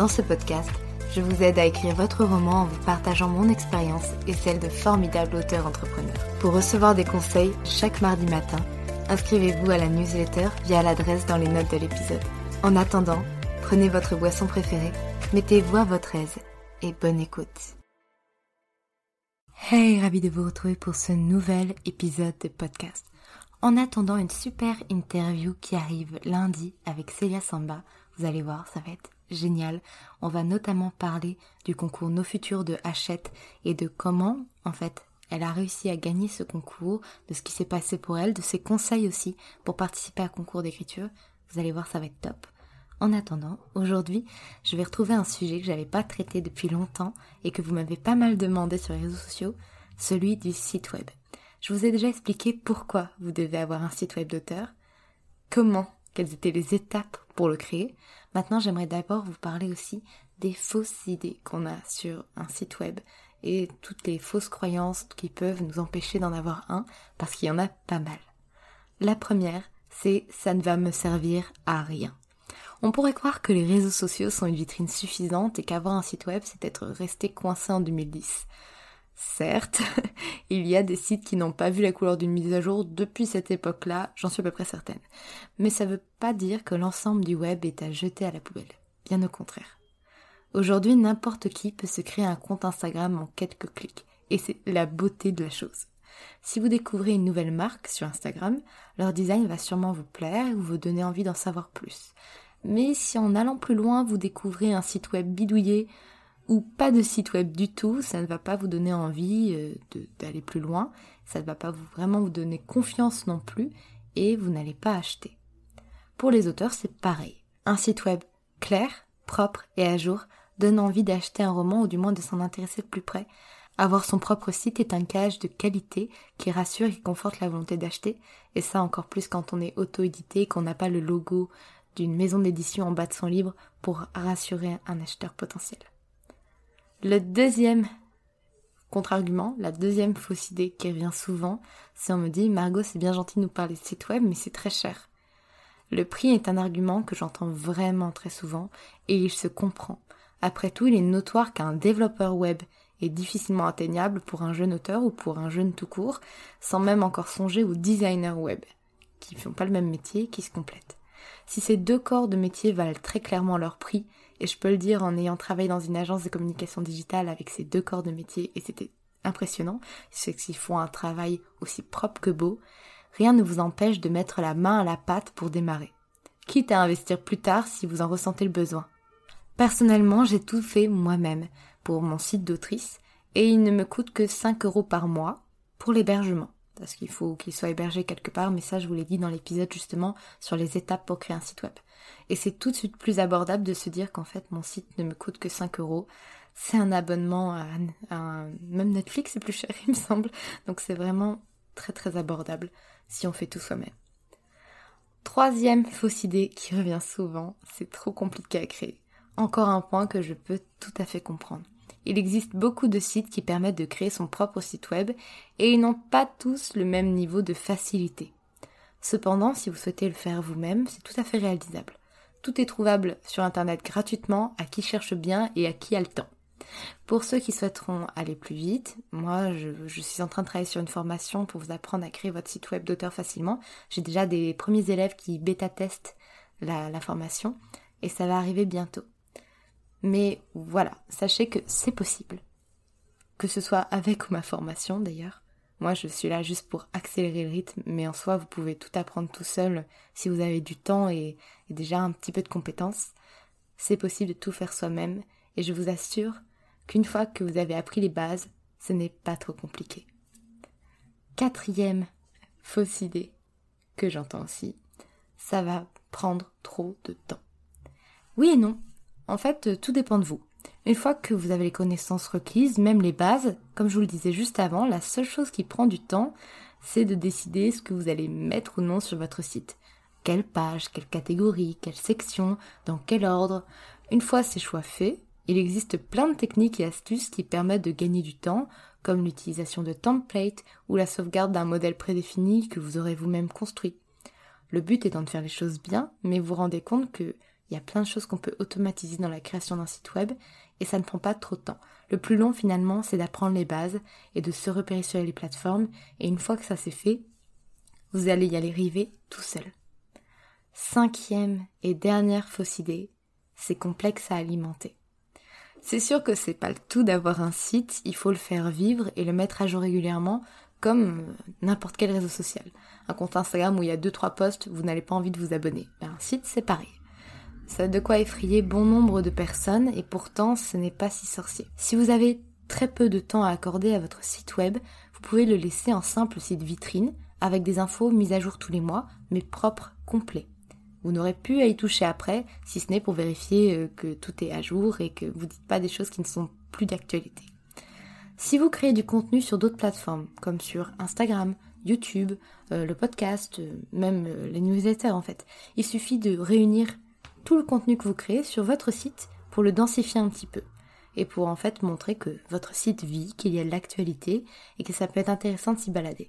Dans ce podcast, je vous aide à écrire votre roman en vous partageant mon expérience et celle de formidables auteurs entrepreneurs. Pour recevoir des conseils chaque mardi matin, inscrivez-vous à la newsletter via l'adresse dans les notes de l'épisode. En attendant, prenez votre boisson préférée, mettez-vous à votre aise et bonne écoute. Hey, ravi de vous retrouver pour ce nouvel épisode de podcast. En attendant une super interview qui arrive lundi avec Celia Samba, vous allez voir, ça va être génial. On va notamment parler du concours Nos Futurs de Hachette et de comment, en fait, elle a réussi à gagner ce concours, de ce qui s'est passé pour elle, de ses conseils aussi pour participer à concours d'écriture. Vous allez voir, ça va être top. En attendant, aujourd'hui, je vais retrouver un sujet que j'avais pas traité depuis longtemps et que vous m'avez pas mal demandé sur les réseaux sociaux, celui du site web. Je vous ai déjà expliqué pourquoi vous devez avoir un site web d'auteur, comment, quelles étaient les étapes pour le créer. Maintenant, j'aimerais d'abord vous parler aussi des fausses idées qu'on a sur un site web et toutes les fausses croyances qui peuvent nous empêcher d'en avoir un parce qu'il y en a pas mal. La première, c'est ça ne va me servir à rien. On pourrait croire que les réseaux sociaux sont une vitrine suffisante et qu'avoir un site web, c'est être resté coincé en 2010. Certes, il y a des sites qui n'ont pas vu la couleur d'une mise à jour depuis cette époque-là, j'en suis à peu près certaine. Mais ça ne veut pas dire que l'ensemble du web est à jeter à la poubelle. Bien au contraire. Aujourd'hui, n'importe qui peut se créer un compte Instagram en quelques clics. Et c'est la beauté de la chose. Si vous découvrez une nouvelle marque sur Instagram, leur design va sûrement vous plaire et vous donner envie d'en savoir plus. Mais si en allant plus loin, vous découvrez un site web bidouillé ou pas de site web du tout, ça ne va pas vous donner envie euh, d'aller plus loin, ça ne va pas vraiment vous donner confiance non plus et vous n'allez pas acheter. Pour les auteurs, c'est pareil. Un site web clair, propre et à jour donne envie d'acheter un roman ou du moins de s'en intéresser de plus près. Avoir son propre site est un gage de qualité qui rassure et conforte la volonté d'acheter, et ça encore plus quand on est auto-édité, qu'on n'a pas le logo d'une maison d'édition en bas de son livre pour rassurer un acheteur potentiel. Le deuxième contre-argument, la deuxième fausse idée qui revient souvent, c'est on me dit Margot c'est bien gentil de nous parler de site web mais c'est très cher. Le prix est un argument que j'entends vraiment très souvent et il se comprend. Après tout, il est notoire qu'un développeur web est difficilement atteignable pour un jeune auteur ou pour un jeune tout court, sans même encore songer aux designers web, qui font pas le même métier, qui se complètent. Si ces deux corps de métier valent très clairement leur prix, et je peux le dire en ayant travaillé dans une agence de communication digitale avec ces deux corps de métier, et c'était impressionnant, c'est qu'ils font un travail aussi propre que beau, rien ne vous empêche de mettre la main à la pâte pour démarrer. Quitte à investir plus tard si vous en ressentez le besoin. Personnellement, j'ai tout fait moi-même pour mon site d'autrice, et il ne me coûte que 5 euros par mois pour l'hébergement parce qu'il faut qu'il soit hébergé quelque part, mais ça je vous l'ai dit dans l'épisode justement sur les étapes pour créer un site web. Et c'est tout de suite plus abordable de se dire qu'en fait mon site ne me coûte que 5 euros. C'est un abonnement à, même Netflix c'est plus cher il me semble, donc c'est vraiment très très abordable si on fait tout soi-même. Troisième fausse idée qui revient souvent, c'est trop compliqué à créer. Encore un point que je peux tout à fait comprendre. Il existe beaucoup de sites qui permettent de créer son propre site web et ils n'ont pas tous le même niveau de facilité. Cependant, si vous souhaitez le faire vous-même, c'est tout à fait réalisable. Tout est trouvable sur Internet gratuitement à qui cherche bien et à qui a le temps. Pour ceux qui souhaiteront aller plus vite, moi je, suis en train de travailler sur une formation pour vous apprendre à créer votre site web d'auteur facilement. J'ai déjà des premiers élèves qui bêta-testent la, formation et ça va arriver bientôt. Mais voilà, sachez que c'est possible. Que ce soit avec ma formation d'ailleurs. Moi, je suis là juste pour accélérer le rythme, mais en soi, vous pouvez tout apprendre tout seul si vous avez du temps et déjà un petit peu de compétences. C'est possible de tout faire soi-même, et je vous assure qu'une fois que vous avez appris les bases, ce n'est pas trop compliqué. Quatrième fausse idée que j'entends aussi, ça va prendre trop de temps. Oui et non. En fait, tout dépend de vous. Une fois que vous avez les connaissances requises, même les bases, comme je vous le disais juste avant, la seule chose qui prend du temps, c'est de décider ce que vous allez mettre ou non sur votre site. Quelle page, quelle catégorie, quelle section, dans quel ordre. Une fois ces choix faits, il existe plein de techniques et astuces qui permettent de gagner du temps, comme l'utilisation de templates ou la sauvegarde d'un modèle prédéfini que vous aurez vous-même construit. Le but étant de faire les choses bien, mais vous vous rendez compte qu'il y a plein de choses qu'on peut automatiser dans la création d'un site web et ça ne prend pas trop de temps. Le plus long finalement, c'est d'apprendre les bases et de se repérer sur les plateformes et une fois que ça c'est fait, vous allez y aller arriver tout seul. Cinquième et dernière fausse idée, c'est complexe à alimenter. C'est sûr que c'est pas le tout d'avoir un site, il faut le faire vivre et le mettre à jour régulièrement comme euh, n'importe quel réseau social. Un compte Instagram où il y a 2-3 posts, vous n'avez pas envie de vous abonner. Ben, un site, c'est pareil. Ça a de quoi effrayer bon nombre de personnes et pourtant ce n'est pas si sorcier. Si vous avez très peu de temps à accorder à votre site web, vous pouvez le laisser en simple site vitrine avec des infos mises à jour tous les mois, mais propres, complets. Vous n'aurez plus à y toucher après, si ce n'est pour vérifier euh, que tout est à jour et que vous dites pas des choses qui ne sont plus d'actualité. Si vous créez du contenu sur d'autres plateformes, comme sur Instagram, YouTube, euh, le podcast, euh, même les newsletters en fait, il suffit de réunir tout le contenu que vous créez sur votre site pour le densifier un petit peu et pour en fait montrer que votre site vit, qu'il y a de l'actualité et que ça peut être intéressant de s'y balader.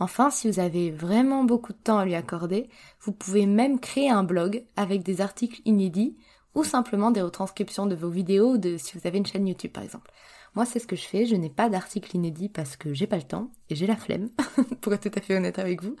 Enfin, si vous avez vraiment beaucoup de temps à lui accorder, vous pouvez même créer un blog avec des articles inédits ou simplement des retranscriptions de vos vidéos de si vous avez une chaîne YouTube par exemple. Moi, c'est ce que je fais, je n'ai pas d'articles inédits parce que j'ai pas le temps et j'ai la flemme pour être tout à fait honnête avec vous.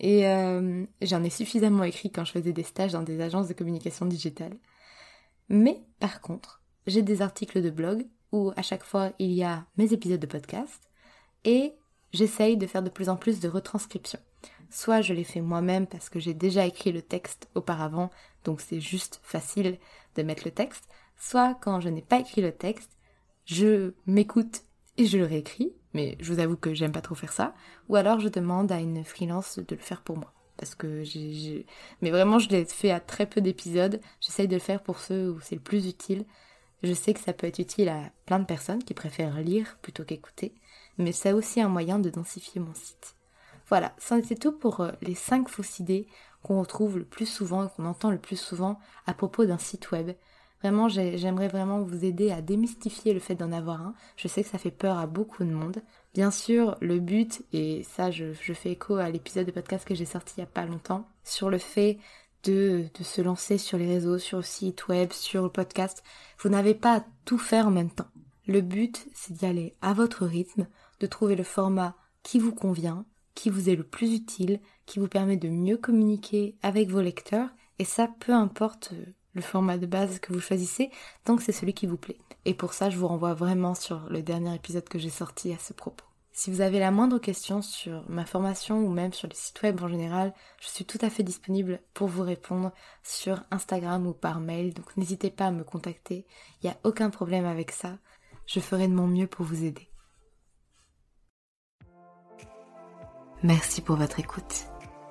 Et euh, j'en ai suffisamment écrit quand je faisais des stages dans des agences de communication digitale. Mais par contre, j'ai des articles de blog où à chaque fois il y a mes épisodes de podcast et j'essaye de faire de plus en plus de retranscriptions. Soit je les fais moi-même parce que j'ai déjà écrit le texte auparavant, donc c'est juste facile de mettre le texte, soit quand je n'ai pas écrit le texte, je m'écoute et je le réécris, mais je vous avoue que j'aime pas trop faire ça, ou alors je demande à une freelance de le faire pour moi. Parce que j'ai... Mais vraiment, je l'ai fait à très peu d'épisodes. J'essaye de le faire pour ceux où c'est le plus utile. Je sais que ça peut être utile à plein de personnes qui préfèrent lire plutôt qu'écouter mais c'est aussi un moyen de densifier mon site. Voilà, c'est tout pour euh, les 5 fausses idées qu'on retrouve le plus souvent et qu'on entend le plus souvent à propos d'un site web. Vraiment, j'aimerais vraiment vous aider à démystifier le fait d'en avoir un. Je sais que ça fait peur à beaucoup de monde. Bien sûr, le but, et ça je, fais écho à l'épisode de podcast que j'ai sorti il n'y a pas longtemps, sur le fait de, de, se lancer sur les réseaux, sur le site web, sur le podcast, vous n'avez pas à tout faire en même temps. Le but, c'est d'y aller à votre rythme, de trouver le format qui vous convient, qui vous est le plus utile, qui vous permet de mieux communiquer avec vos lecteurs, et ça peu importe euh, le format de base que vous choisissez, tant que c'est celui qui vous plaît. Et pour ça, je vous renvoie vraiment sur le dernier épisode que j'ai sorti à ce propos. Si vous avez la moindre question sur ma formation ou même sur les sites web en général, je suis tout à fait disponible pour vous répondre sur Instagram ou par mail, donc n'hésitez pas à me contacter, il n'y a aucun problème avec ça, je ferai de mon mieux pour vous aider. Merci pour votre écoute.